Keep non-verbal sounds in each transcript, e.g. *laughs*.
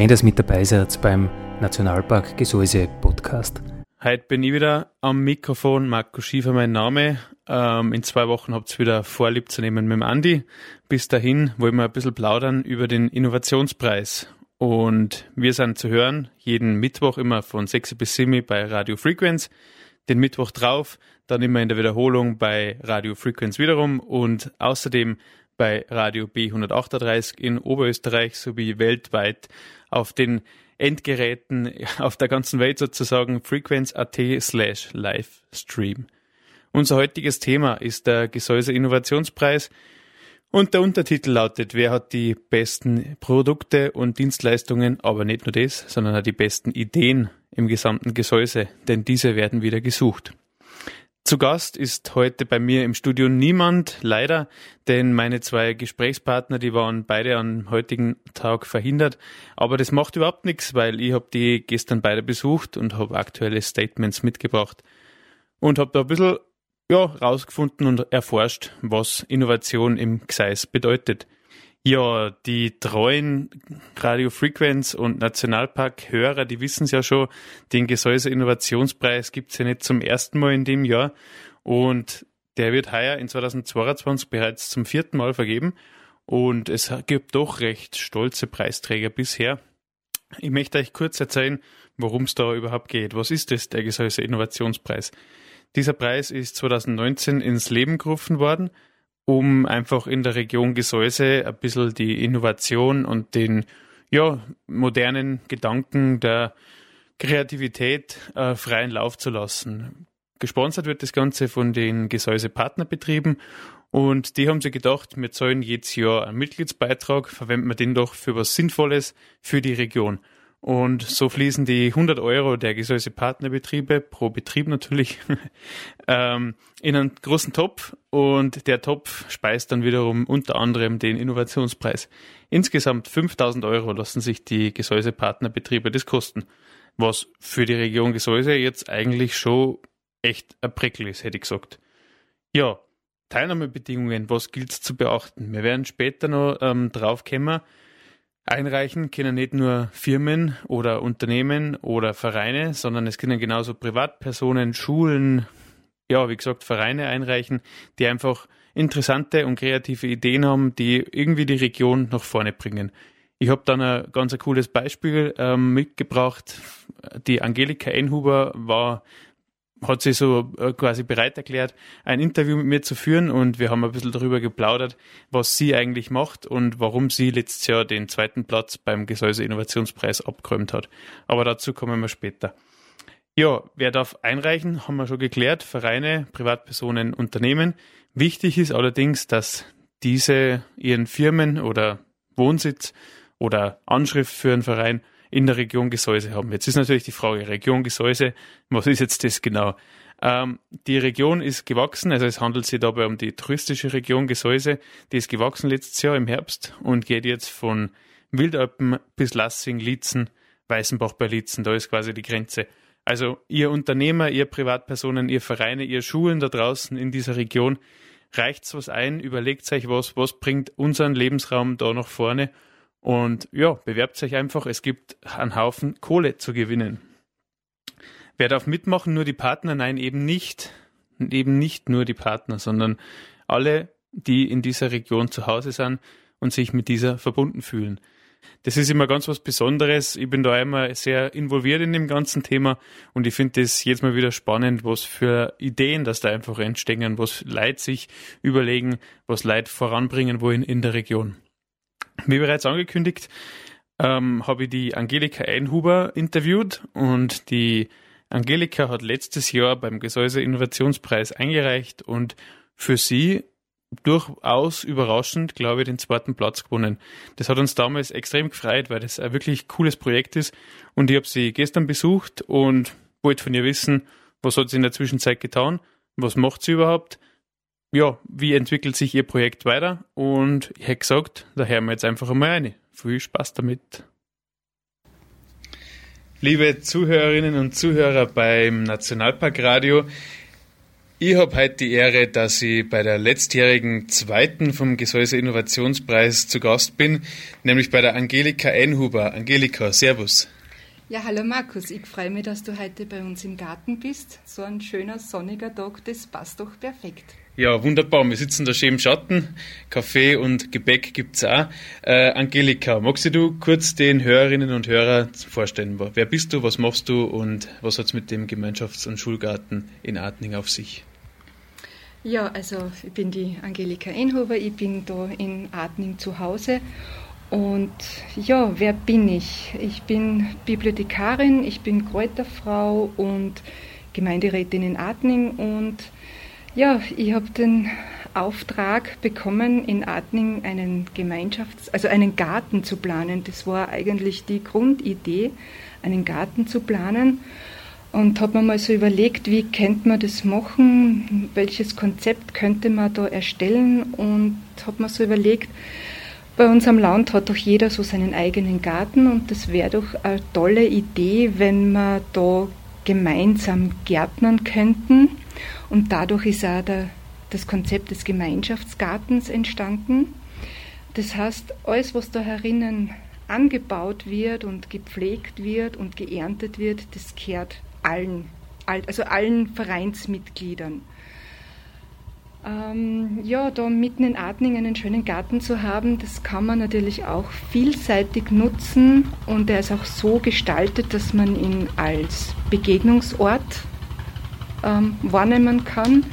Schön, dass mit dabei seid beim Nationalpark Gesäuse Podcast. Heute bin ich wieder am Mikrofon, Marco Schiefer mein Name. Ähm, in zwei Wochen habt ihr wieder vorlieb zu nehmen mit dem Andi. Bis dahin wollen wir ein bisschen plaudern über den Innovationspreis. Und wir sind zu hören jeden Mittwoch immer von 6 bis 7 bei Radio Frequenz. Den Mittwoch drauf, dann immer in der Wiederholung bei Radio Frequenz wiederum und außerdem bei Radio B138 in Oberösterreich sowie weltweit auf den Endgeräten auf der ganzen Welt sozusagen frequenz.at slash Livestream. Unser heutiges Thema ist der Gesäuse Innovationspreis und der Untertitel lautet, wer hat die besten Produkte und Dienstleistungen, aber nicht nur das, sondern auch die besten Ideen im gesamten Gesäuse, denn diese werden wieder gesucht. Zu Gast ist heute bei mir im Studio niemand, leider, denn meine zwei Gesprächspartner, die waren beide am heutigen Tag verhindert. Aber das macht überhaupt nichts, weil ich habe die gestern beide besucht und habe aktuelle Statements mitgebracht und habe da ein bisschen ja, rausgefunden und erforscht, was Innovation im Gseis bedeutet. Ja, die treuen Radio Frequenz und Nationalpark-Hörer, die wissen es ja schon, den Gesäuse Innovationspreis gibt's ja nicht zum ersten Mal in dem Jahr. Und der wird heuer in 2022 bereits zum vierten Mal vergeben. Und es gibt doch recht stolze Preisträger bisher. Ich möchte euch kurz erzählen, worum es da überhaupt geht. Was ist es, der Gesäuse Innovationspreis? Dieser Preis ist 2019 ins Leben gerufen worden um einfach in der Region Gesäuse ein bisschen die Innovation und den ja, modernen Gedanken der Kreativität äh, freien Lauf zu lassen. Gesponsert wird das Ganze von den Gesäuse Partnerbetrieben und die haben sich gedacht, wir zahlen jedes Jahr einen Mitgliedsbeitrag, verwenden wir den doch für was Sinnvolles für die Region. Und so fließen die 100 Euro der Gesäuse Partnerbetriebe, pro Betrieb natürlich, *laughs* ähm, in einen großen Topf und der Topf speist dann wiederum unter anderem den Innovationspreis. Insgesamt 5000 Euro lassen sich die Gesäuse Partnerbetriebe das kosten, was für die Region Gesäuse jetzt eigentlich schon echt ein Preckel ist, hätte ich gesagt. Ja, Teilnahmebedingungen, was gilt zu beachten? Wir werden später noch ähm, drauf kommen, Einreichen können nicht nur Firmen oder Unternehmen oder Vereine, sondern es können genauso Privatpersonen, Schulen, ja, wie gesagt, Vereine einreichen, die einfach interessante und kreative Ideen haben, die irgendwie die Region nach vorne bringen. Ich habe dann ein ganz cooles Beispiel ähm, mitgebracht. Die Angelika Einhuber war hat sich so äh, quasi bereit erklärt, ein Interview mit mir zu führen und wir haben ein bisschen darüber geplaudert, was sie eigentlich macht und warum sie letztes Jahr den zweiten Platz beim Gesäuse Innovationspreis abgeräumt hat. Aber dazu kommen wir später. Ja, wer darf einreichen, haben wir schon geklärt. Vereine, Privatpersonen, Unternehmen. Wichtig ist allerdings, dass diese ihren Firmen oder Wohnsitz oder Anschrift für einen Verein in der Region Gesäuse haben. Jetzt ist natürlich die Frage, Region Gesäuse, was ist jetzt das genau? Ähm, die Region ist gewachsen, also es handelt sich dabei um die touristische Region Gesäuse, die ist gewachsen letztes Jahr im Herbst und geht jetzt von Wildalpen bis Lassing, Lietzen, Weißenbach bei Lietzen, da ist quasi die Grenze. Also ihr Unternehmer, ihr Privatpersonen, ihr Vereine, ihr Schulen da draußen in dieser Region, reicht's was ein, überlegt euch was, was bringt unseren Lebensraum da nach vorne und ja, bewerbt euch einfach. Es gibt einen Haufen Kohle zu gewinnen. Wer darf mitmachen? Nur die Partner? Nein, eben nicht. Eben nicht nur die Partner, sondern alle, die in dieser Region zu Hause sind und sich mit dieser verbunden fühlen. Das ist immer ganz was Besonderes. Ich bin da einmal sehr involviert in dem ganzen Thema und ich finde das jedes Mal wieder spannend, was für Ideen das da einfach entstehen, was Leute sich überlegen, was Leute voranbringen wollen in der Region. Wie bereits angekündigt, ähm, habe ich die Angelika Einhuber interviewt und die Angelika hat letztes Jahr beim Gesäuse Innovationspreis eingereicht und für sie durchaus überraschend, glaube ich, den zweiten Platz gewonnen. Das hat uns damals extrem gefreut, weil das ein wirklich cooles Projekt ist. Und ich habe sie gestern besucht und wollte von ihr wissen, was hat sie in der Zwischenzeit getan, was macht sie überhaupt, ja, wie entwickelt sich ihr Projekt weiter und ich hätte gesagt, da hören wir jetzt einfach einmal eine. Viel Spaß damit. Liebe Zuhörerinnen und Zuhörer beim Nationalparkradio, ich habe heute die Ehre, dass ich bei der letztjährigen zweiten vom Gesäuse Innovationspreis zu Gast bin, nämlich bei der Angelika Einhuber. Angelika, Servus. Ja, hallo Markus, ich freue mich, dass du heute bei uns im Garten bist. So ein schöner sonniger Tag, das passt doch perfekt. Ja, wunderbar. Wir sitzen da schön im Schatten. Kaffee und Gebäck gibt's auch. Äh, Angelika, magst du kurz den Hörerinnen und Hörern vorstellen? Wer bist du, was machst du und was hat's mit dem Gemeinschafts- und Schulgarten in Artning auf sich? Ja, also ich bin die Angelika Enhover, ich bin da in Artning zu Hause und ja, wer bin ich? Ich bin Bibliothekarin, ich bin Kräuterfrau und Gemeinderätin in Artning und ja, ich habe den Auftrag bekommen, in Artning einen Gemeinschafts-, also einen Garten zu planen. Das war eigentlich die Grundidee, einen Garten zu planen. Und habe mir mal so überlegt, wie könnte man das machen, welches Konzept könnte man da erstellen und habe mir so überlegt, bei uns am Land hat doch jeder so seinen eigenen Garten und das wäre doch eine tolle Idee, wenn wir da gemeinsam gärtnern könnten. Und dadurch ist auch der, das Konzept des Gemeinschaftsgartens entstanden. Das heißt, alles, was da herinnen angebaut wird und gepflegt wird und geerntet wird, das kehrt allen, also allen Vereinsmitgliedern. Ähm, ja, da mitten in Adning einen schönen Garten zu haben, das kann man natürlich auch vielseitig nutzen und er ist auch so gestaltet, dass man ihn als Begegnungsort ähm, wahrnehmen kann.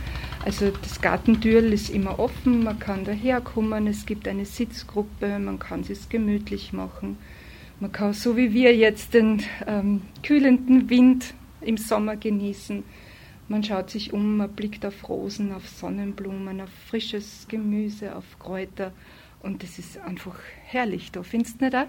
Also das Gartentürl ist immer offen, man kann daherkommen, es gibt eine Sitzgruppe, man kann es gemütlich machen. Man kann so wie wir jetzt den ähm, kühlenden Wind im Sommer genießen man schaut sich um, man blickt auf Rosen, auf Sonnenblumen, auf frisches Gemüse, auf Kräuter und das ist einfach herrlich da. Findest du nicht auch?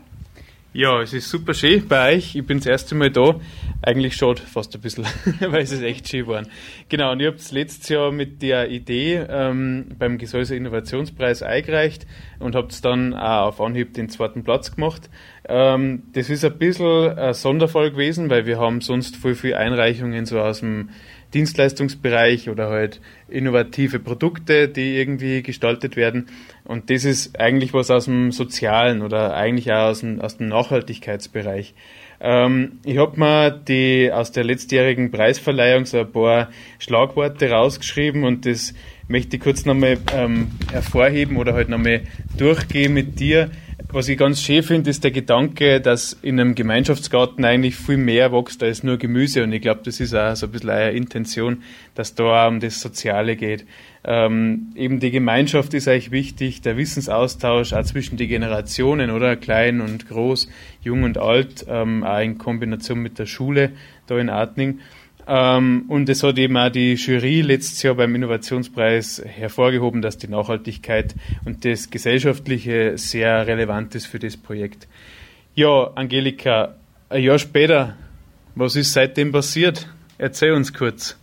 Ja, es ist super schön bei euch. Ich bin das erste Mal da. Eigentlich schade fast ein bisschen, *laughs* weil es ist echt schön geworden. Genau, und ich habe es letztes Jahr mit der Idee ähm, beim Gesäuse Innovationspreis eingereicht und habe es dann auch auf Anhieb den zweiten Platz gemacht. Ähm, das ist ein bisschen ein Sonderfall gewesen, weil wir haben sonst voll viele Einreichungen so aus dem Dienstleistungsbereich oder halt innovative Produkte, die irgendwie gestaltet werden. Und das ist eigentlich was aus dem Sozialen oder eigentlich auch aus dem, aus dem Nachhaltigkeitsbereich. Ähm, ich habe mir die aus der letztjährigen Preisverleihung so ein paar Schlagworte rausgeschrieben und das möchte ich kurz nochmal ähm, hervorheben oder halt nochmal durchgehen mit dir. Was ich ganz schön finde, ist der Gedanke, dass in einem Gemeinschaftsgarten eigentlich viel mehr wächst als nur Gemüse. Und ich glaube, das ist auch so ein bisschen eine Intention, dass da um das Soziale geht. Ähm, eben die Gemeinschaft ist eigentlich wichtig, der Wissensaustausch auch zwischen die Generationen, oder? Klein und groß, jung und alt, ähm, auch in Kombination mit der Schule da in Artning. Ähm, und es hat eben auch die Jury letztes Jahr beim Innovationspreis hervorgehoben, dass die Nachhaltigkeit und das Gesellschaftliche sehr relevant ist für das Projekt. Ja, Angelika, ein Jahr später, was ist seitdem passiert? Erzähl uns kurz.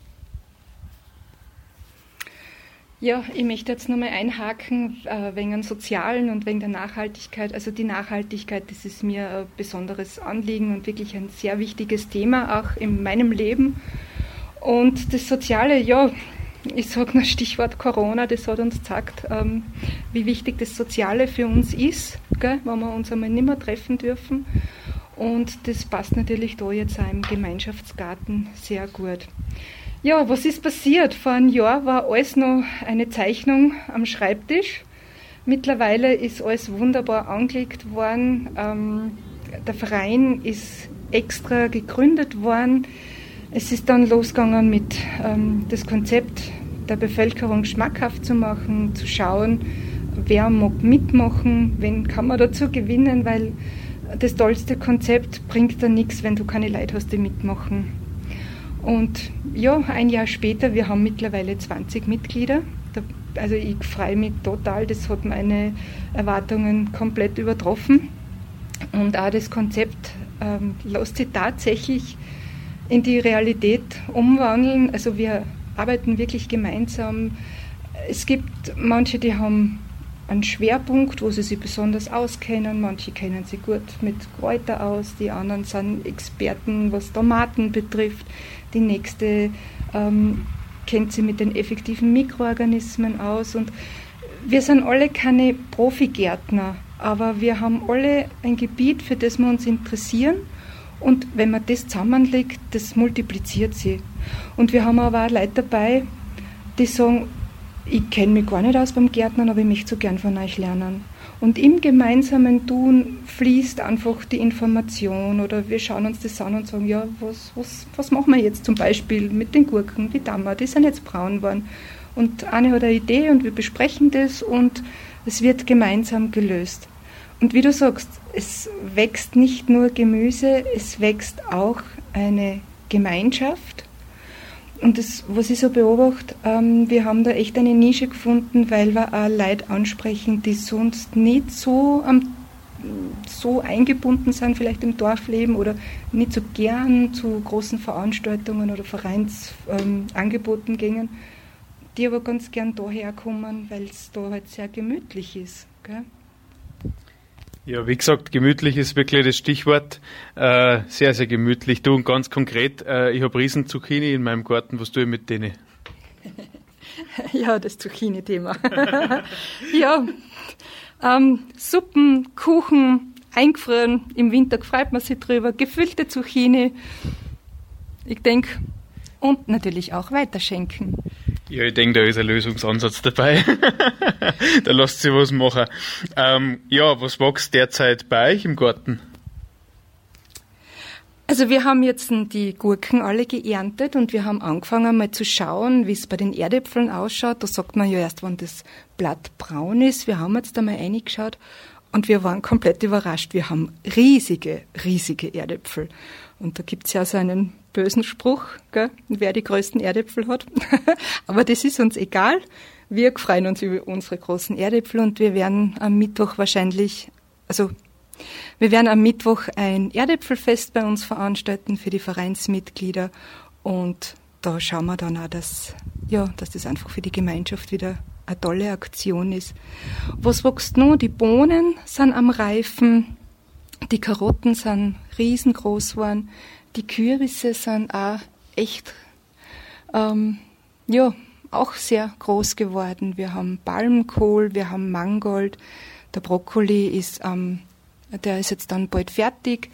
Ja, ich möchte jetzt nochmal einhaken äh, wegen dem Sozialen und wegen der Nachhaltigkeit. Also die Nachhaltigkeit, das ist mir ein besonderes Anliegen und wirklich ein sehr wichtiges Thema, auch in meinem Leben. Und das Soziale, ja, ich sage nur Stichwort Corona, das hat uns gezeigt, ähm, wie wichtig das Soziale für uns ist, gell, wenn wir uns einmal nicht mehr treffen dürfen. Und das passt natürlich da jetzt auch im Gemeinschaftsgarten sehr gut. Ja, was ist passiert? Vor einem Jahr war alles noch eine Zeichnung am Schreibtisch. Mittlerweile ist alles wunderbar angelegt worden. Ähm, der Verein ist extra gegründet worden. Es ist dann losgegangen mit ähm, das Konzept der Bevölkerung schmackhaft zu machen, zu schauen, wer mag mitmachen, wen kann man dazu gewinnen, weil das tollste Konzept bringt dann nichts, wenn du keine Leute hast, die mitmachen. Und ja, ein Jahr später, wir haben mittlerweile 20 Mitglieder. Also ich freue mich total, das hat meine Erwartungen komplett übertroffen. Und auch das Konzept ähm, lässt sich tatsächlich in die Realität umwandeln. Also wir arbeiten wirklich gemeinsam. Es gibt manche, die haben einen Schwerpunkt, wo sie sich besonders auskennen. Manche kennen sich gut mit Kräuter aus, die anderen sind Experten, was Tomaten betrifft. Die nächste ähm, kennt sie mit den effektiven Mikroorganismen aus. Und wir sind alle keine Profigärtner, aber wir haben alle ein Gebiet, für das wir uns interessieren. Und wenn man das zusammenlegt, das multipliziert sie. Und wir haben aber auch Leute dabei, die sagen, ich kenne mich gar nicht aus beim Gärtnern, aber ich möchte so gern von euch lernen. Und im gemeinsamen Tun fließt einfach die Information oder wir schauen uns das an und sagen, ja, was, was, was machen wir jetzt zum Beispiel mit den Gurken, wie wir, die sind jetzt braun geworden. Und eine hat eine Idee und wir besprechen das und es wird gemeinsam gelöst. Und wie du sagst, es wächst nicht nur Gemüse, es wächst auch eine Gemeinschaft und das, was ich so beobachte, ähm, wir haben da echt eine Nische gefunden, weil wir auch Leute ansprechen, die sonst nicht so, ähm, so eingebunden sind, vielleicht im Dorfleben oder nicht so gern zu großen Veranstaltungen oder Vereinsangeboten ähm, gingen, die aber ganz gern daher kommen, weil es da halt sehr gemütlich ist. Gell? Ja, wie gesagt, gemütlich ist wirklich das Stichwort. Äh, sehr, sehr gemütlich. Du und ganz konkret, äh, ich habe riesen Zucchini in meinem Garten. Was tue ich mit denen? *laughs* ja, das Zucchini-Thema. *laughs* ja, ähm, Suppen, Kuchen, eingefroren. Im Winter freut man sich drüber. Gefüllte Zucchini. Ich denke, und natürlich auch weiterschenken. Ja, ich denke, da ist ein Lösungsansatz dabei. *laughs* da lasst sich was machen. Ähm, ja, was wächst derzeit bei euch im Garten? Also wir haben jetzt die Gurken alle geerntet und wir haben angefangen mal zu schauen, wie es bei den Erdäpfeln ausschaut. Da sagt man ja erst, wenn das Blatt braun ist. Wir haben jetzt da mal reingeschaut und wir waren komplett überrascht. Wir haben riesige, riesige Erdäpfel. Und da gibt's ja so einen bösen Spruch, gell, wer die größten Erdäpfel hat. *laughs* Aber das ist uns egal. Wir freuen uns über unsere großen Erdäpfel und wir werden am Mittwoch wahrscheinlich, also wir werden am Mittwoch ein Erdäpfelfest bei uns veranstalten für die Vereinsmitglieder und da schauen wir dann auch, dass, ja, dass das einfach für die Gemeinschaft wieder eine tolle Aktion ist. Was wächst noch? Die Bohnen sind am Reifen, die Karotten sind riesengroß geworden, die Kürbisse sind auch echt, ähm, ja, auch sehr groß geworden. Wir haben Palmkohl, wir haben Mangold, der Brokkoli ist, ähm, der ist jetzt dann bald fertig.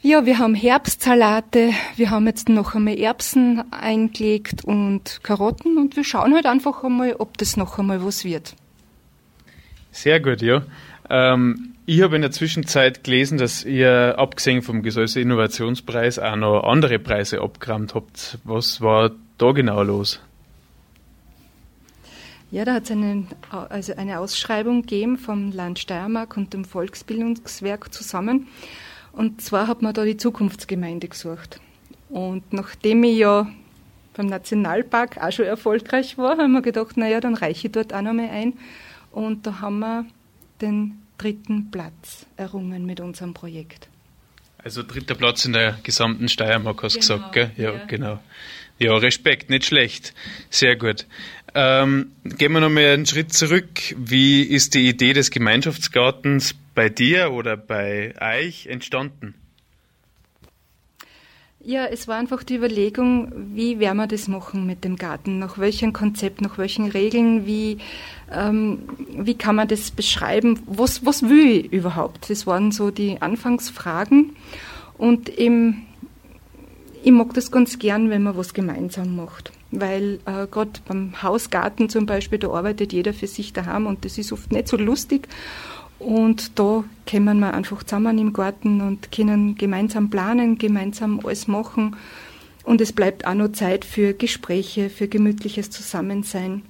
Ja, wir haben Herbstsalate, wir haben jetzt noch einmal Erbsen eingelegt und Karotten und wir schauen halt einfach einmal, ob das noch einmal was wird. Sehr gut, ja. Ähm, ich habe in der Zwischenzeit gelesen, dass ihr abgesehen vom Gesäuse Innovationspreis auch noch andere Preise abgerammt habt. Was war da genau los? Ja, da hat es also eine Ausschreibung gegeben vom Land Steiermark und dem Volksbildungswerk zusammen. Und zwar hat man da die Zukunftsgemeinde gesucht. Und nachdem ich ja beim Nationalpark auch schon erfolgreich war, haben wir gedacht, naja, dann reiche ich dort auch noch mal ein. Und da haben wir den dritten Platz errungen mit unserem Projekt. Also dritter Platz in der gesamten Steiermark, hast du genau, gesagt, gell? Ja, ja, genau. Ja, Respekt, nicht schlecht. Sehr gut. Ähm, gehen wir nochmal einen Schritt zurück. Wie ist die Idee des Gemeinschaftsgartens bei dir oder bei euch entstanden? Ja, es war einfach die Überlegung, wie werden wir das machen mit dem Garten? Nach welchem Konzept, nach welchen Regeln? Wie, ähm, wie kann man das beschreiben? Was, was will ich überhaupt? Das waren so die Anfangsfragen. Und im, ich mag das ganz gern, wenn man was gemeinsam macht. Weil äh, gerade beim Hausgarten zum Beispiel, da arbeitet jeder für sich daheim und das ist oft nicht so lustig. Und da kommen wir einfach zusammen im Garten und können gemeinsam planen, gemeinsam alles machen. Und es bleibt auch noch Zeit für Gespräche, für gemütliches Zusammensein.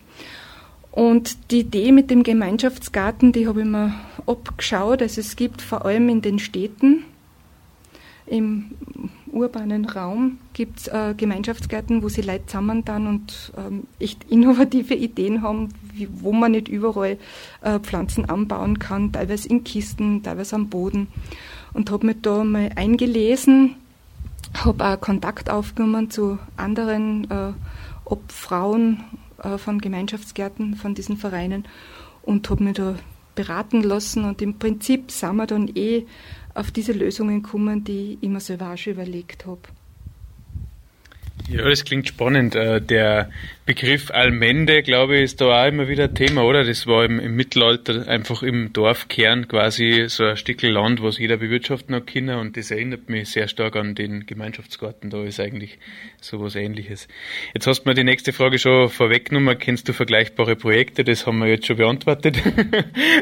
Und die Idee mit dem Gemeinschaftsgarten, die habe ich mir abgeschaut. Also es gibt vor allem in den Städten, im urbanen Raum gibt es äh, Gemeinschaftsgärten, wo sie Leute zusammen dann und ähm, echt *laughs* innovative Ideen haben, wie, wo man nicht überall äh, Pflanzen anbauen kann, teilweise in Kisten, teilweise am Boden. Und habe mich da mal eingelesen, habe auch Kontakt aufgenommen zu anderen äh, Obfrauen äh, von Gemeinschaftsgärten, von diesen Vereinen und habe mich da beraten lassen und im Prinzip sind wir dann eh auf diese Lösungen gekommen, die ich mir selber überlegt habe. Ja, das klingt spannend. Äh, der Begriff Almende, glaube ich, ist da auch immer wieder Thema, oder? Das war im, im Mittelalter einfach im Dorfkern quasi so ein Stückel Land, was jeder bewirtschaften hat können und das erinnert mich sehr stark an den Gemeinschaftsgarten. Da ist eigentlich sowas ähnliches. Jetzt hast du mir die nächste Frage schon vorweggenommen. Kennst du vergleichbare Projekte? Das haben wir jetzt schon beantwortet. *laughs*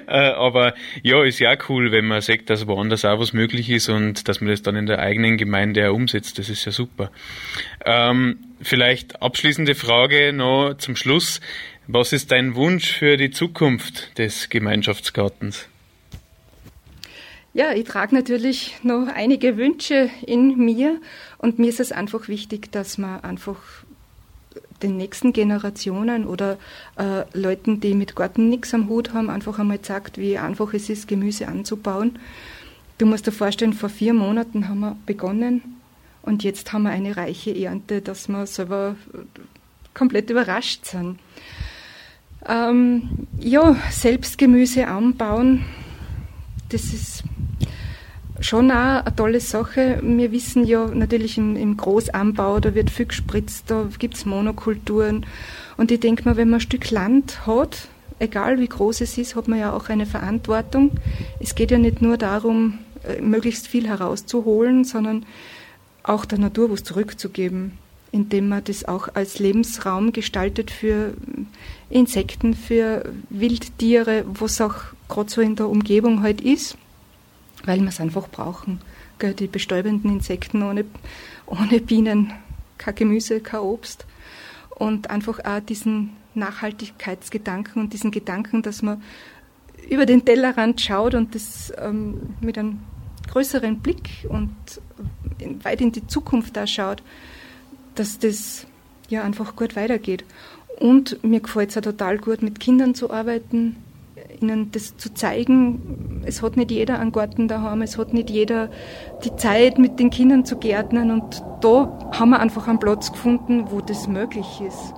Äh, aber ja, ist ja cool, wenn man sagt, dass woanders auch was möglich ist und dass man das dann in der eigenen Gemeinde auch umsetzt. Das ist ja super. Ähm, vielleicht abschließende Frage noch zum Schluss. Was ist dein Wunsch für die Zukunft des Gemeinschaftsgartens? Ja, ich trage natürlich noch einige Wünsche in mir und mir ist es einfach wichtig, dass man einfach den nächsten Generationen oder äh, Leuten, die mit Garten nichts am Hut haben, einfach einmal sagt, wie einfach es ist, Gemüse anzubauen. Du musst dir vorstellen, vor vier Monaten haben wir begonnen und jetzt haben wir eine reiche Ernte, dass wir selber komplett überrascht sind. Ähm, ja, selbst Gemüse anbauen, das ist schon auch eine tolle Sache. Wir wissen ja natürlich im, im Großanbau, da wird viel gespritzt, da gibt es Monokulturen. Und ich denke mal, wenn man ein Stück Land hat, egal wie groß es ist, hat man ja auch eine Verantwortung. Es geht ja nicht nur darum, äh, möglichst viel herauszuholen, sondern auch der Natur was zurückzugeben, indem man das auch als Lebensraum gestaltet für Insekten, für Wildtiere, was auch gerade so in der Umgebung halt ist, weil wir es einfach brauchen. Die bestäubenden Insekten ohne, ohne Bienen, kein Gemüse, kein Obst. Und einfach auch diesen Nachhaltigkeitsgedanken und diesen Gedanken, dass man über den Tellerrand schaut und das ähm, mit einem größeren Blick und weit in die Zukunft da schaut, dass das ja einfach gut weitergeht. Und mir gefällt es auch total gut, mit Kindern zu arbeiten, ihnen das zu zeigen. Es hat nicht jeder einen Garten daheim, es hat nicht jeder die Zeit, mit den Kindern zu gärtnern. Und da haben wir einfach einen Platz gefunden, wo das möglich ist.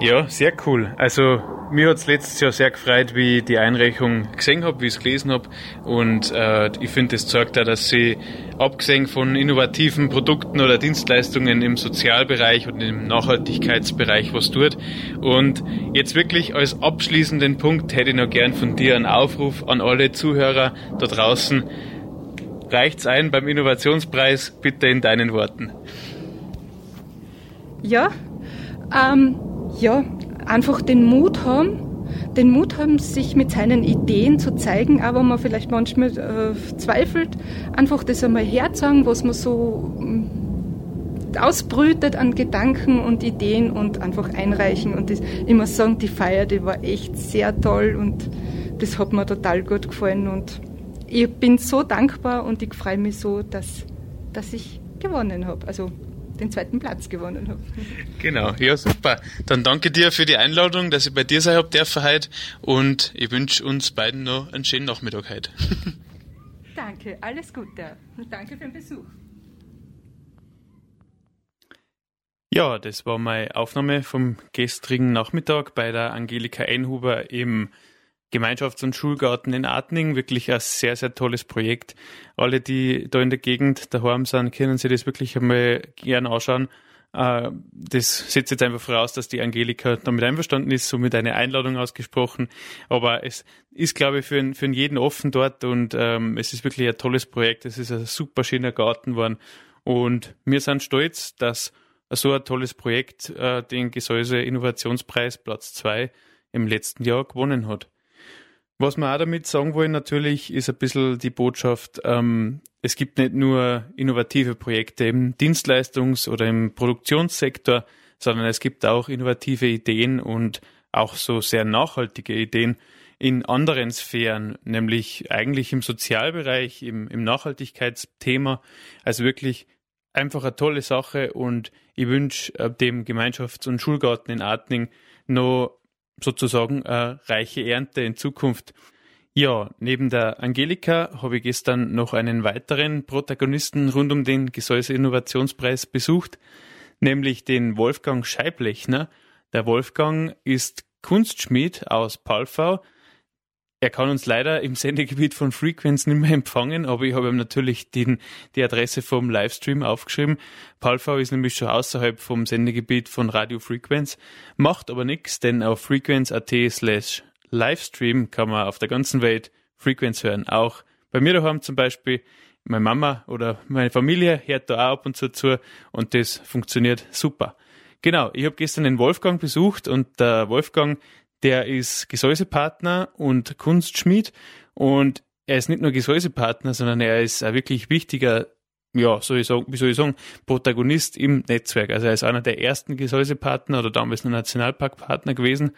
Ja, sehr cool. Also mir hat es letztes Jahr sehr gefreut, wie ich die Einreichung gesehen habe, wie ich es gelesen habe. Und äh, ich finde, das zeigt auch, dass sie abgesehen von innovativen Produkten oder Dienstleistungen im Sozialbereich und im Nachhaltigkeitsbereich was tut. Und jetzt wirklich als abschließenden Punkt hätte ich noch gern von dir einen Aufruf an alle Zuhörer da draußen. Reicht's ein beim Innovationspreis, bitte in deinen Worten. Ja, ähm, ja, einfach den Mut haben, den Mut haben, sich mit seinen Ideen zu zeigen, aber man vielleicht manchmal äh, zweifelt, einfach das einmal herzeigen, was man so äh, ausbrütet an Gedanken und Ideen und einfach einreichen. Und das, muss sagen, die Feier, die war echt sehr toll und das hat mir total gut gefallen und ich bin so dankbar und ich freue mich so, dass, dass ich gewonnen habe. Also den zweiten Platz gewonnen habe. Genau, ja super. Dann danke dir für die Einladung, dass ich bei dir sein habe dürfen heute und ich wünsche uns beiden noch einen schönen Nachmittag heute. *laughs* Danke, alles Gute. Danke für den Besuch. Ja, das war meine Aufnahme vom gestrigen Nachmittag bei der Angelika Einhuber im Gemeinschafts- und Schulgarten in Atning. Wirklich ein sehr, sehr tolles Projekt. Alle, die da in der Gegend daheim sind, können sich das wirklich einmal gern anschauen. Äh, das setzt jetzt einfach voraus, dass die Angelika damit einverstanden ist, somit eine Einladung ausgesprochen. Aber es ist, glaube ich, für, für jeden offen dort und ähm, es ist wirklich ein tolles Projekt. Es ist ein super schöner Garten geworden und wir sind stolz, dass so ein tolles Projekt äh, den Gesäuse Innovationspreis Platz 2 im letzten Jahr gewonnen hat. Was wir auch damit sagen wollen, natürlich, ist ein bisschen die Botschaft, ähm, es gibt nicht nur innovative Projekte im Dienstleistungs- oder im Produktionssektor, sondern es gibt auch innovative Ideen und auch so sehr nachhaltige Ideen in anderen Sphären, nämlich eigentlich im Sozialbereich, im, im Nachhaltigkeitsthema. Also wirklich einfach eine tolle Sache und ich wünsche äh, dem Gemeinschafts- und Schulgarten in Artning noch sozusagen eine reiche Ernte in Zukunft. Ja, neben der Angelika habe ich gestern noch einen weiteren Protagonisten rund um den Gesäuse Innovationspreis besucht, nämlich den Wolfgang Scheiblechner. Der Wolfgang ist Kunstschmied aus Palfau. Er kann uns leider im Sendegebiet von Frequenz nicht mehr empfangen, aber ich habe ihm natürlich den, die Adresse vom Livestream aufgeschrieben. Palfau ist nämlich schon außerhalb vom Sendegebiet von Radio Frequenz, macht aber nichts, denn auf frequenz.at slash Livestream kann man auf der ganzen Welt Frequenz hören. Auch bei mir daheim zum Beispiel. Meine Mama oder meine Familie hört da auch ab und zu zu und das funktioniert super. Genau, ich habe gestern den Wolfgang besucht und der Wolfgang, der ist Gesäusepartner und Kunstschmied und er ist nicht nur Gesäusepartner, sondern er ist ein wirklich wichtiger, ja, soll ich sagen, wie soll ich sagen, Protagonist im Netzwerk. Also er ist einer der ersten Gesäusepartner oder damals noch Nationalparkpartner gewesen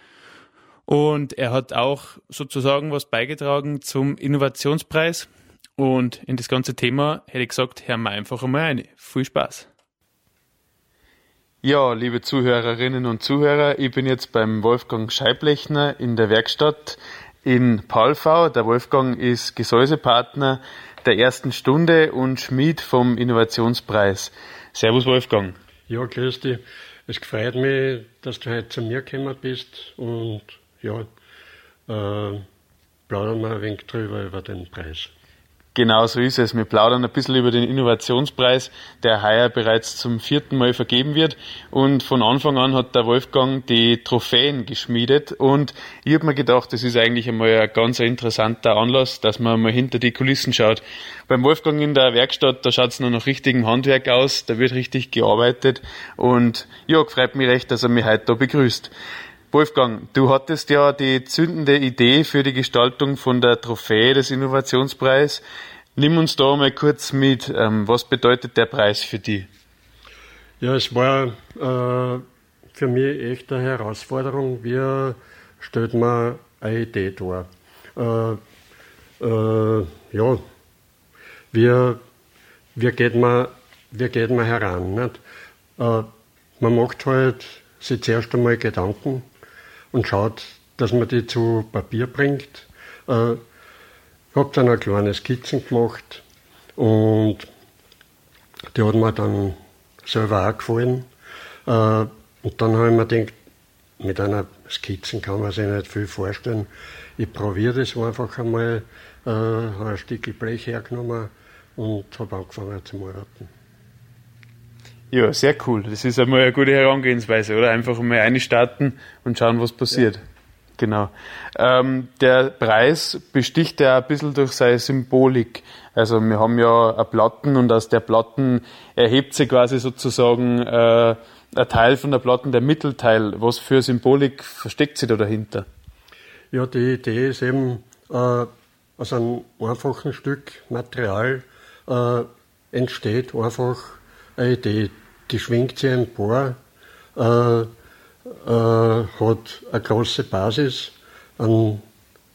und er hat auch sozusagen was beigetragen zum Innovationspreis. Und in das ganze Thema hätte ich gesagt, hören wir einfach einmal rein. Viel Spaß. Ja, liebe Zuhörerinnen und Zuhörer, ich bin jetzt beim Wolfgang Scheiblechner in der Werkstatt in Palfau. Der Wolfgang ist Gesäusepartner der ersten Stunde und Schmied vom Innovationspreis. Servus Wolfgang. Ja, grüß dich. Es freut mich, dass du heute zu mir gekommen bist und ja, äh, plaudern wir ein wenig drüber über den Preis. Genau so ist es. Wir plaudern ein bisschen über den Innovationspreis, der heuer bereits zum vierten Mal vergeben wird. Und von Anfang an hat der Wolfgang die Trophäen geschmiedet. Und ich habe mir gedacht, das ist eigentlich einmal ein ganz interessanter Anlass, dass man mal hinter die Kulissen schaut. Beim Wolfgang in der Werkstatt, da schaut es noch nach richtigem Handwerk aus, da wird richtig gearbeitet. Und ja, freut mich recht, dass er mich heute da begrüßt. Wolfgang, du hattest ja die zündende Idee für die Gestaltung von der Trophäe des Innovationspreises. Nimm uns da mal kurz mit. Ähm, was bedeutet der Preis für dich? Ja, es war äh, für mich echt eine Herausforderung. Wie stellt man eine Idee dar? Äh, äh, ja, wie, wie, geht man, wie geht man heran? Nicht? Äh, man macht halt sich zuerst einmal Gedanken, und schaut, dass man die zu Papier bringt. Äh, ich habe dann eine kleine Skizzen gemacht und die hat mir dann selber auch gefallen. Äh, und dann habe ich mir gedacht, mit einer Skizzen kann man sich nicht viel vorstellen. Ich probiere das einfach einmal, äh, habe ein Stück Blech hergenommen und habe angefangen zu arbeiten. Ja, sehr cool. Das ist einmal eine gute Herangehensweise, oder? Einfach mal einstarten und schauen, was passiert. Ja. Genau. Ähm, der Preis besticht ja ein bisschen durch seine Symbolik. Also wir haben ja eine Platten und aus der Platten erhebt sich quasi sozusagen äh, ein Teil von der Platten, der Mittelteil. Was für Symbolik versteckt sich da dahinter? Ja, die Idee ist eben äh, aus einem einfachen Stück Material äh, entsteht einfach Idee, die schwingt sich empor, äh, äh, hat eine große Basis an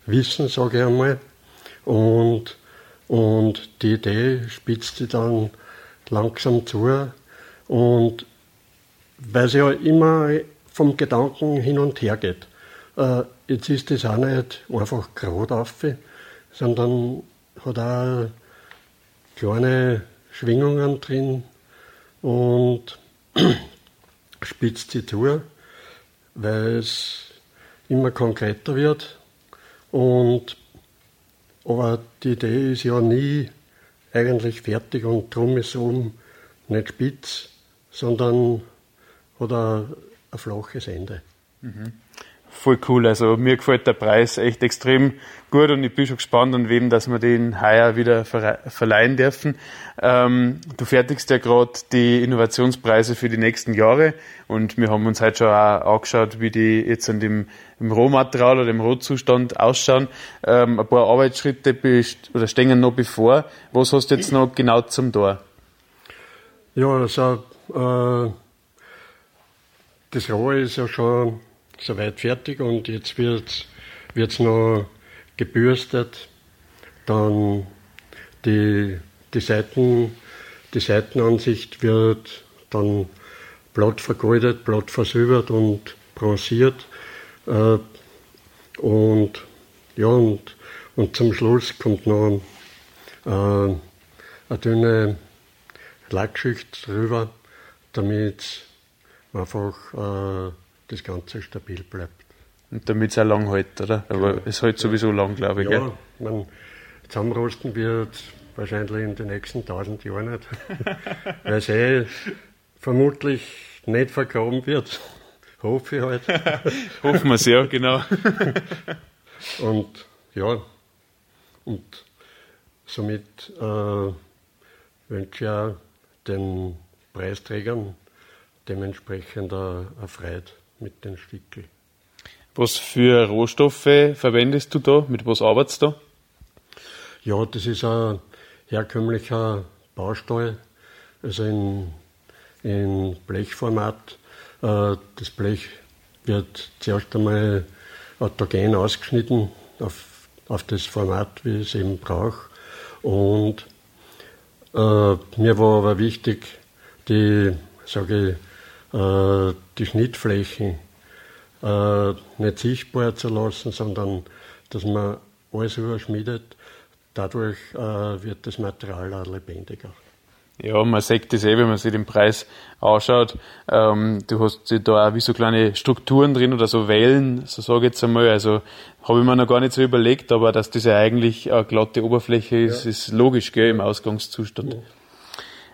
Wissen, sage ich einmal, und, und die Idee spitzt sich dann langsam zu. Und weil sie ja immer vom Gedanken hin und her geht. Äh, jetzt ist das auch nicht einfach gerade auf, sondern hat auch kleine Schwingungen drin, und *clears throat* spitzt die Tour, weil es immer konkreter wird. Und, aber die Idee ist ja nie eigentlich fertig und drum ist oben nicht spitz, sondern ein, ein flaches Ende. Mhm voll cool. Also mir gefällt der Preis echt extrem gut und ich bin schon gespannt, an wem, dass wir den heuer wieder verleihen dürfen. Ähm, du fertigst ja gerade die Innovationspreise für die nächsten Jahre und wir haben uns heute schon auch angeschaut, wie die jetzt an dem im Rohmaterial oder im Rohzustand ausschauen. Ähm, ein paar Arbeitsschritte oder stehen noch bevor. Was hast du jetzt noch genau zum Tor? Ja, also äh das Rohr ist ja schon soweit fertig und jetzt wird es noch gebürstet. Dann die, die, Seiten, die Seitenansicht wird dann blatt vergoldet, blatt versilbert und bronziert. Äh, und ja, und, und zum Schluss kommt noch äh, eine dünne Lackschicht drüber, damit einfach äh, das Ganze stabil bleibt. Und damit es auch lang hält, oder? Aber ja. es hält sowieso lang, glaube ich. Ja, man, zusammenrosten wird wahrscheinlich in den nächsten tausend Jahren nicht, *laughs* weil es eh vermutlich nicht vergraben wird. *laughs* Hoffe ich halt. *laughs* Hoffen wir es ja, genau. und ja, und somit äh, wünsche ich auch den Preisträgern dementsprechend eine Freude mit den Stickeln. Was für Rohstoffe verwendest du da? Mit was arbeitest du da? Ja, das ist ein herkömmlicher Baustall, also in, in Blechformat. Äh, das Blech wird zuerst einmal autogen ausgeschnitten auf, auf das Format, wie es eben braucht. Und äh, mir war aber wichtig, die, sage ich, äh, die Schnittflächen äh, nicht sichtbar zu lassen, sondern dass man alles überschmiedet. Dadurch äh, wird das Material auch lebendiger. Ja, man sieht das eh, wenn man sich den Preis anschaut. Ähm, du hast da auch wie so kleine Strukturen drin oder so Wellen, so sage ich jetzt einmal. Also habe ich mir noch gar nicht so überlegt, aber dass das ja eigentlich eine glatte Oberfläche ist, ja. ist logisch, gell, im Ausgangszustand. Ja.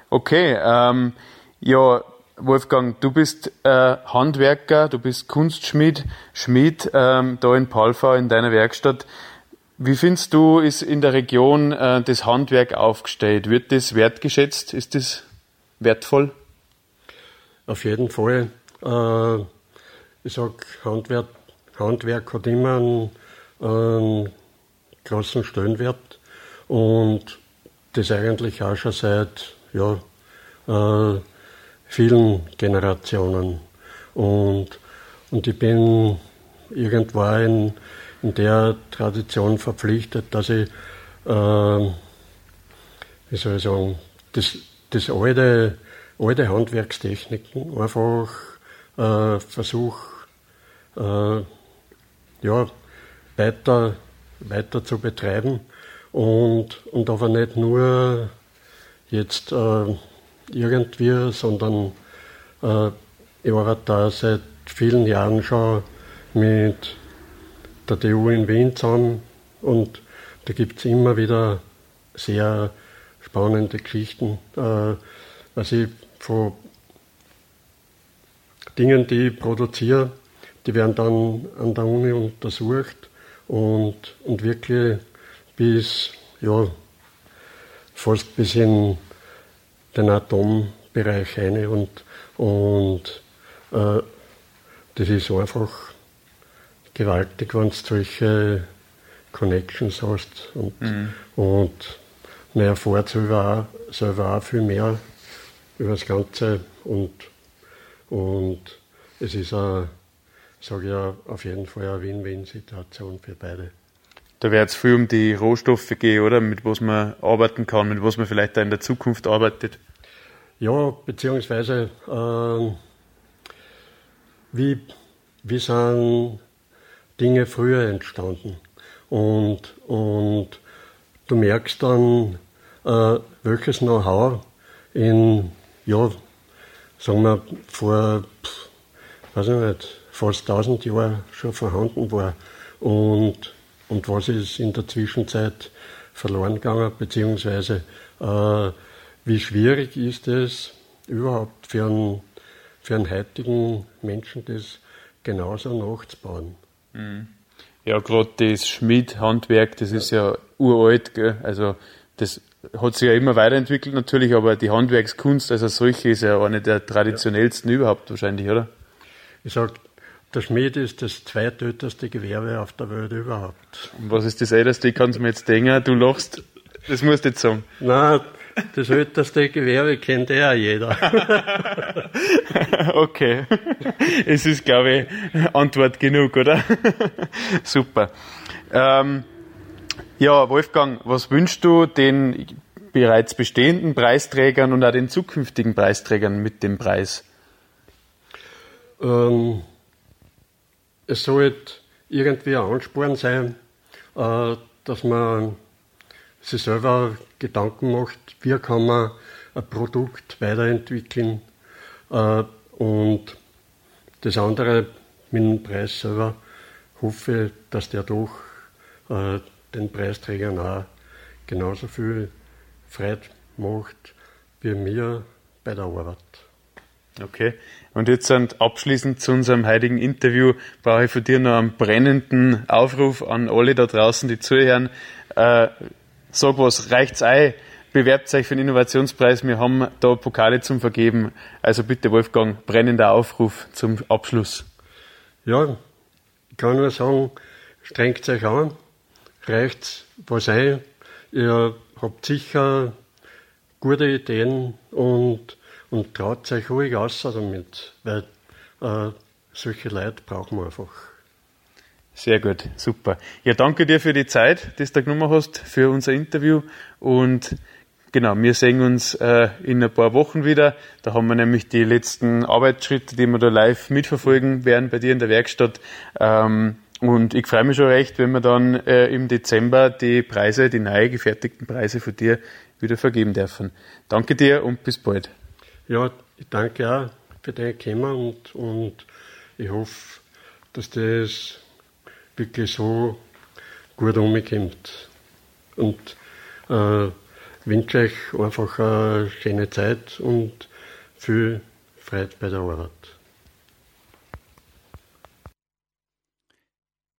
Okay, ähm, ja, Wolfgang, du bist äh, Handwerker, du bist Kunstschmied, Schmied ähm, da in Palfau in deiner Werkstatt. Wie findest du, ist in der Region äh, das Handwerk aufgestellt? Wird das wertgeschätzt? Ist das wertvoll? Auf jeden Fall. Äh, ich sage, Handwerk, Handwerk hat immer einen, einen großen Stellenwert und das eigentlich auch schon seit ja, äh, vielen Generationen. Und, und ich bin irgendwann in, in der Tradition verpflichtet, dass ich, äh, wie soll ich sagen, das, das alte, alte Handwerkstechniken einfach äh, versuche, äh, ja, weiter, weiter zu betreiben und, und aber nicht nur jetzt äh, irgendwie, sondern äh, ich war da seit vielen Jahren schon mit der TU in Wien zusammen und da gibt es immer wieder sehr spannende Geschichten. Äh, also ich von Dingen, die ich produziere, die werden dann an der Uni untersucht und, und wirklich bis, ja, fast bis in den Atombereich rein und, und äh, das ist einfach gewaltig, wenn du solche Connections hast und, mhm. und man erfährt selber auch, selber auch viel mehr über das Ganze und, und es ist eine, sage ich auf jeden Fall eine Win-Win-Situation für beide. Da wird es viel um die Rohstoffe gehen, oder? Mit was man arbeiten kann, mit was man vielleicht auch in der Zukunft arbeitet. Ja, beziehungsweise äh, wie, wie sind Dinge früher entstanden? Und, und du merkst dann, äh, welches Know-how in, ja, sagen wir, vor, weiß ich nicht, fast 1000 Jahren schon vorhanden war. Und und was ist in der Zwischenzeit verloren gegangen, beziehungsweise äh, wie schwierig ist es überhaupt für einen, für einen heutigen Menschen, das genauso nachzubauen. Mhm. Ja, gerade das Schmiedhandwerk, das ja. ist ja uralt, gell? also das hat sich ja immer weiterentwickelt natürlich, aber die Handwerkskunst als solche ist ja eine der traditionellsten ja. überhaupt wahrscheinlich, oder? Ich sage, der Schmied ist das zweitälteste Gewerbe auf der Welt überhaupt. Und was ist das älteste? Ich kann es mir jetzt denken, du lachst. Das musst du jetzt sagen. Nein, Das älteste Gewerbe kennt ja jeder. *laughs* okay. Es ist, glaube ich, Antwort genug, oder? *laughs* Super. Ähm, ja, Wolfgang, was wünschst du den bereits bestehenden Preisträgern und auch den zukünftigen Preisträgern mit dem Preis? Ähm, es sollte irgendwie ein Ansporn sein, äh, dass man sich selber Gedanken macht, wie kann man ein Produkt weiterentwickeln äh, und das andere mit dem Preis selber hoffe, dass der doch äh, den Preisträgern auch genauso viel Freude macht wie mir bei der Arbeit. Okay. Und jetzt sind abschließend zu unserem heutigen Interview brauche ich von dir noch einen brennenden Aufruf an alle da draußen, die zuhören. Äh, sag was, reicht's ein? Bewerbt euch für den Innovationspreis. Wir haben da Pokale zum Vergeben. Also bitte, Wolfgang, brennender Aufruf zum Abschluss. Ja, ich kann nur sagen, strengt euch an, reicht was ein. Ihr habt sicher gute Ideen und und traut euch ruhig aus damit, weil äh, solche Leute brauchen wir einfach. Sehr gut, super. Ja, danke dir für die Zeit, die du genommen hast für unser Interview und genau, wir sehen uns äh, in ein paar Wochen wieder. Da haben wir nämlich die letzten Arbeitsschritte, die wir da live mitverfolgen werden bei dir in der Werkstatt. Ähm, und ich freue mich schon recht, wenn wir dann äh, im Dezember die Preise, die neu gefertigten Preise für dir wieder vergeben dürfen. Danke dir und bis bald. Ja, ich danke auch für dein Kommen und, und ich hoffe, dass das wirklich so gut umkommt. Und äh, wünsche euch einfach eine schöne Zeit und viel Freude bei der Arbeit.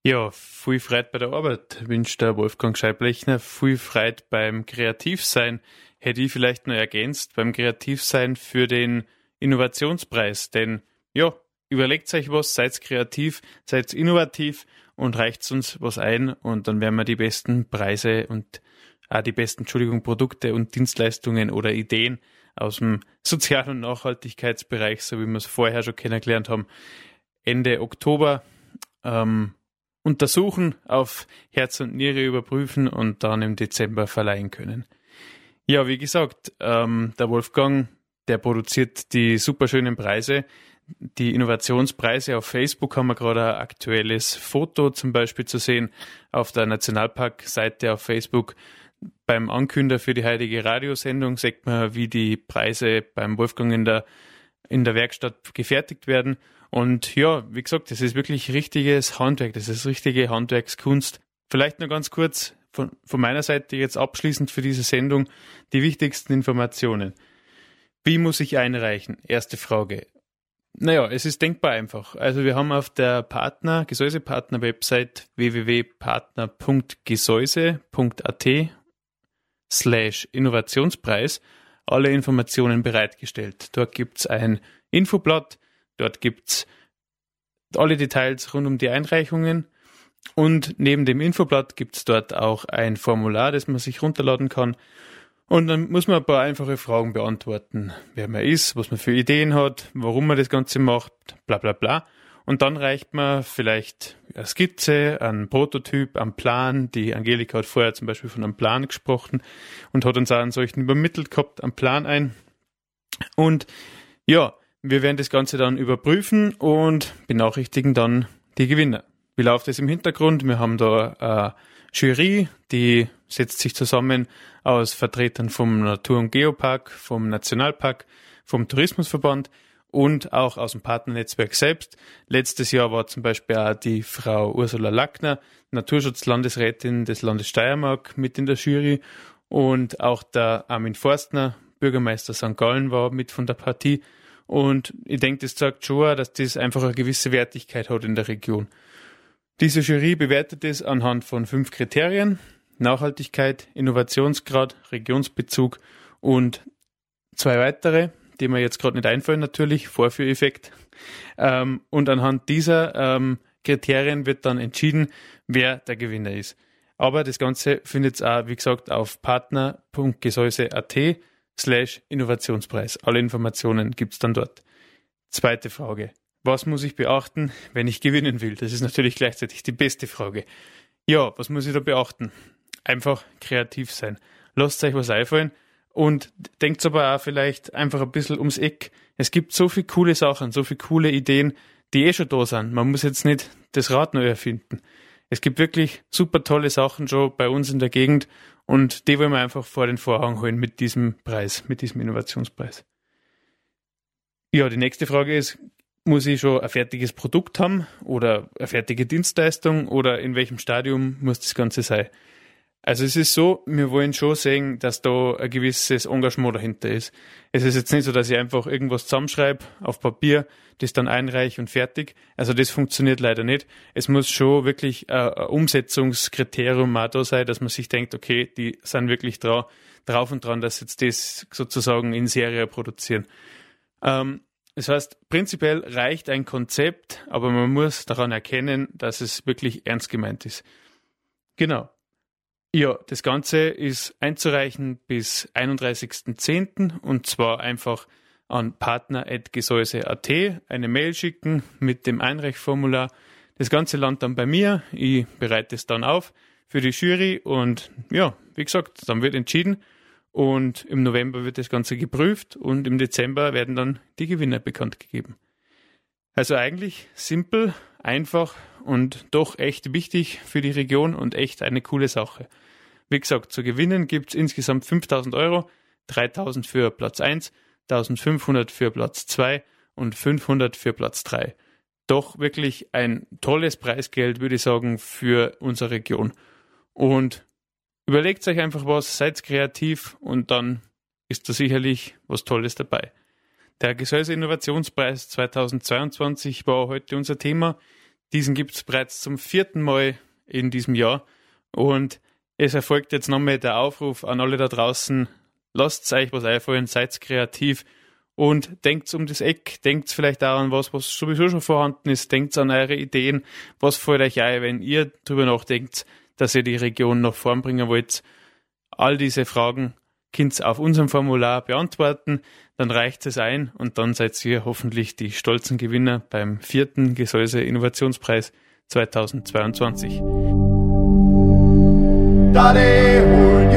Ja, viel Freude bei der Arbeit wünscht der Wolfgang Scheiblechner. Viel Freude beim Kreativsein hätte ich vielleicht noch ergänzt beim Kreativsein für den Innovationspreis. Denn ja, überlegt euch was, seid kreativ, seid innovativ und reicht uns was ein und dann werden wir die besten Preise und auch die besten, Entschuldigung, Produkte und Dienstleistungen oder Ideen aus dem *laughs* Sozial- und Nachhaltigkeitsbereich, so wie wir es vorher schon kennengelernt haben, Ende Oktober ähm, untersuchen, auf Herz und Niere überprüfen und dann im Dezember verleihen können. Ja, wie gesagt, ähm, der Wolfgang, der produziert die superschönen Preise. Die Innovationspreise auf Facebook haben wir gerade ein aktuelles Foto zum Beispiel zu sehen auf der Nationalpark-Seite auf Facebook. Beim Ankünder für die heutige Radiosendung sieht man, wie die Preise beim Wolfgang in der, in der Werkstatt gefertigt werden. Und ja, wie gesagt, das ist wirklich richtiges Handwerk, das ist richtige Handwerkskunst. Vielleicht nur ganz kurz, von, von meiner Seite jetzt abschließend für diese Sendung die wichtigsten Informationen. Wie muss ich einreichen? Erste Frage. Naja, es ist denkbar einfach. Also wir haben auf der Partner, Gesäusepartner-Website www.partner.gesäuse.at slash Innovationspreis alle Informationen bereitgestellt. Dort gibt es ein Infoblatt, dort gibt es alle Details rund um die Einreichungen und neben dem Infoblatt gibt es dort auch ein Formular, das man sich runterladen kann. Und dann muss man ein paar einfache Fragen beantworten. Wer man ist, was man für Ideen hat, warum man das Ganze macht, bla bla bla. Und dann reicht man vielleicht eine Skizze, einen Prototyp, einen Plan. Die Angelika hat vorher zum Beispiel von einem Plan gesprochen und hat uns auch einen solchen übermittelt gehabt, einen Plan ein. Und ja, wir werden das Ganze dann überprüfen und benachrichtigen dann die Gewinner. Wie läuft es im Hintergrund? Wir haben da eine Jury, die setzt sich zusammen aus Vertretern vom Natur- und Geopark, vom Nationalpark, vom Tourismusverband und auch aus dem Partnernetzwerk selbst. Letztes Jahr war zum Beispiel auch die Frau Ursula Lackner, Naturschutzlandesrätin des Landes Steiermark, mit in der Jury und auch der Armin Forstner, Bürgermeister St. Gallen, war mit von der Partie. Und ich denke, das zeigt schon, dass das einfach eine gewisse Wertigkeit hat in der Region. Diese Jury bewertet es anhand von fünf Kriterien. Nachhaltigkeit, Innovationsgrad, Regionsbezug und zwei weitere, die mir jetzt gerade nicht einfallen, natürlich, Vorführeffekt. Ähm, und anhand dieser ähm, Kriterien wird dann entschieden, wer der Gewinner ist. Aber das Ganze findet ihr auch, wie gesagt, auf partner.gesäuse.at slash Innovationspreis. Alle Informationen gibt's dann dort. Zweite Frage. Was muss ich beachten, wenn ich gewinnen will? Das ist natürlich gleichzeitig die beste Frage. Ja, was muss ich da beachten? Einfach kreativ sein. Lasst euch was einfallen und denkt aber auch vielleicht einfach ein bisschen ums Eck. Es gibt so viele coole Sachen, so viele coole Ideen, die eh schon da sind. Man muss jetzt nicht das Rad neu erfinden. Es gibt wirklich super tolle Sachen schon bei uns in der Gegend und die wollen wir einfach vor den Vorhang holen mit diesem Preis, mit diesem Innovationspreis. Ja, die nächste Frage ist, muss ich schon ein fertiges Produkt haben oder eine fertige Dienstleistung oder in welchem Stadium muss das Ganze sein? Also es ist so, wir wollen schon sehen, dass da ein gewisses Engagement dahinter ist. Es ist jetzt nicht so, dass ich einfach irgendwas zusammenschreibe auf Papier, das dann einreiche und fertig. Also das funktioniert leider nicht. Es muss schon wirklich ein Umsetzungskriterium auch da sein, dass man sich denkt, okay, die sind wirklich drauf, und dran, dass jetzt das sozusagen in Serie produzieren. Ähm, das heißt, prinzipiell reicht ein Konzept, aber man muss daran erkennen, dass es wirklich ernst gemeint ist. Genau. Ja, das Ganze ist einzureichen bis 31.10. und zwar einfach an partner.gesäuse.at eine Mail schicken mit dem Einreichformular. Das Ganze landet dann bei mir. Ich bereite es dann auf für die Jury und ja, wie gesagt, dann wird entschieden und im November wird das Ganze geprüft und im Dezember werden dann die Gewinner bekannt gegeben. Also eigentlich simpel, einfach und doch echt wichtig für die Region und echt eine coole Sache. Wie gesagt, zu gewinnen gibt es insgesamt 5000 Euro, 3000 für Platz 1, 1500 für Platz 2 und 500 für Platz 3. Doch wirklich ein tolles Preisgeld, würde ich sagen, für unsere Region. Und Überlegt euch einfach was, seid kreativ und dann ist da sicherlich was Tolles dabei. Der Gesäuse Innovationspreis 2022 war heute unser Thema. Diesen gibt es bereits zum vierten Mal in diesem Jahr. Und es erfolgt jetzt nochmal der Aufruf an alle da draußen, lasst euch was einfallen, seid kreativ und denkt um das Eck, denkt vielleicht auch an was, was sowieso schon vorhanden ist, denkt an eure Ideen, was fällt euch ein, wenn ihr drüber nachdenkt, dass ihr die Region nach vorn bringen wollt. All diese Fragen könnt ihr auf unserem Formular beantworten. Dann reicht es ein und dann seid ihr hoffentlich die stolzen Gewinner beim vierten Gesäuse Innovationspreis 2022. Daddy